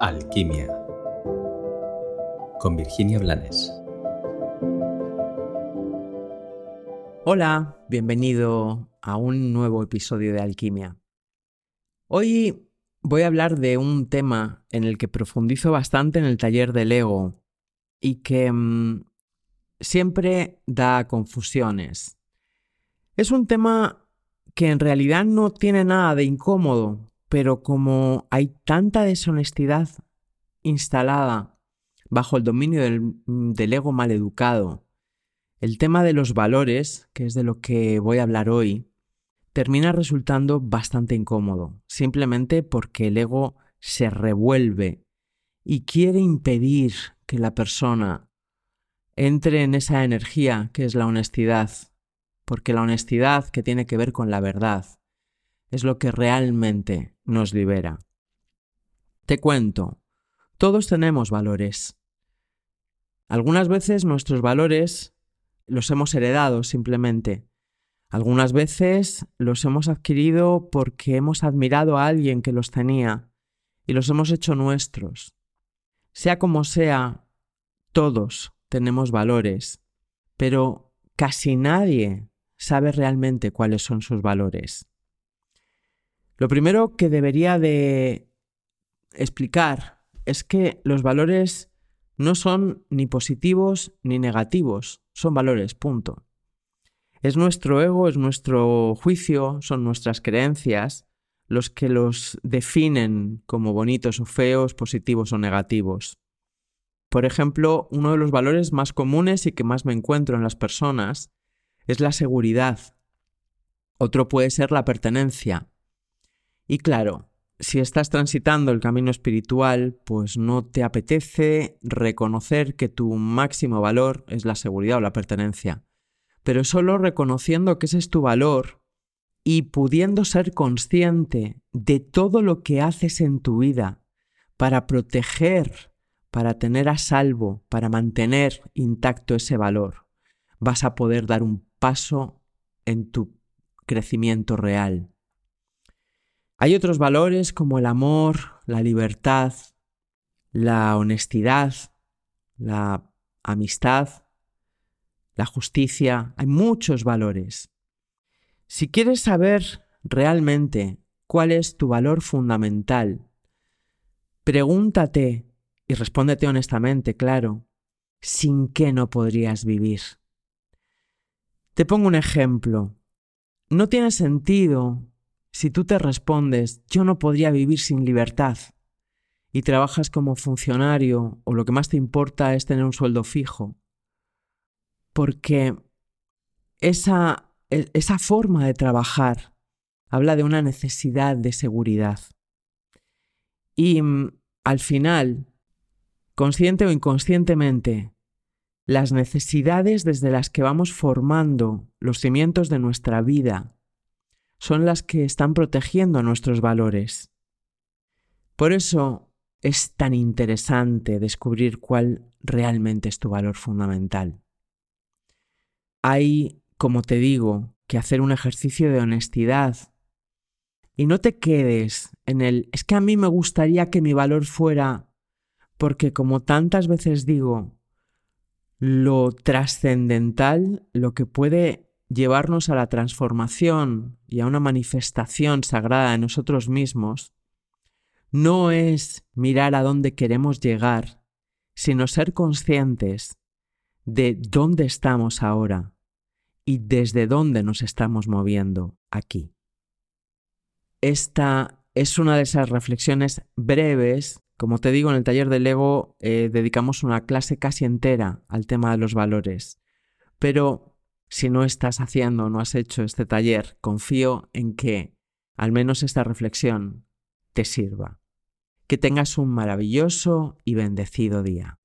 Alquimia con Virginia Blanes. Hola, bienvenido a un nuevo episodio de Alquimia. Hoy voy a hablar de un tema en el que profundizo bastante en el taller del ego y que mm, siempre da confusiones. Es un tema que en realidad no tiene nada de incómodo, pero como hay tanta deshonestidad instalada bajo el dominio del, ego maleducado, el tema de los valores, que es de lo que voy a hablar hoy, termina resultando bastante incómodo, simplemente porque el ego se revuelve y quiere impedir que la persona entre en esa energía que es la honestidad, porque la honestidad que tiene que ver con la verdad es lo que realmente nos libera. Te cuento, todos tenemos valores. Algunas veces nuestros valores los hemos heredado simplemente. Algunas veces los hemos adquirido porque hemos admirado a alguien que los tenía y los hemos hecho nuestros. Sea como sea, todos tenemos valores, pero casi nadie sabe realmente cuáles son sus valores. Lo primero que debería de explicar es que los valores no son ni positivos ni negativos, son valores, punto. Es nuestro ego, es nuestro juicio, son nuestras creencias los que los definen como bonitos o feos, positivos o negativos. Por ejemplo, uno de los valores más comunes y que más me encuentro en las personas es la seguridad. Otro puede ser la pertenencia. Y claro, si estás transitando el camino espiritual, pues no te apetece reconocer que tu máximo valor es la seguridad o la pertenencia. Pero solo reconociendo que ese es tu valor y pudiendo ser consciente de todo lo que haces en tu vida para proteger, para tener a salvo, para mantener intacto ese valor, vas a poder dar un paso en tu crecimiento real. Hay otros valores como el amor, la libertad, la honestidad, la amistad, la justicia. Hay muchos valores. Si quieres saber realmente cuál es tu valor fundamental, pregúntate y respóndete honestamente, claro, ¿sin qué no podrías vivir? Te pongo un ejemplo. No tiene sentido si tú te respondes, yo no podría vivir sin libertad, y trabajas como funcionario o lo que más te importa es tener un sueldo fijo, porque esa, e, esa forma de trabajar habla de una necesidad de seguridad. Y mm, al final, consciente o inconscientemente, las necesidades desde las que vamos formando los cimientos de nuestra vida son las que están protegiendo nuestros valores. Por eso es tan interesante descubrir cuál realmente es tu valor fundamental. Hay, como te digo, que hacer un ejercicio de honestidad. Y no te quedes en el, es que a mí me gustaría que mi valor fuera, porque como tantas veces digo, lo trascendental, lo que puede llevarnos a la transformación y a una manifestación sagrada de nosotros mismos, no es mirar a dónde queremos llegar, sino ser conscientes de dónde estamos ahora y desde dónde nos estamos moviendo aquí. Esta es una de esas reflexiones breves. Como te digo, en el taller del ego eh, dedicamos una clase casi entera al tema de los valores. Pero si no estás haciendo o no has hecho este taller, confío en que al menos esta reflexión te sirva. Que tengas un maravilloso y bendecido día.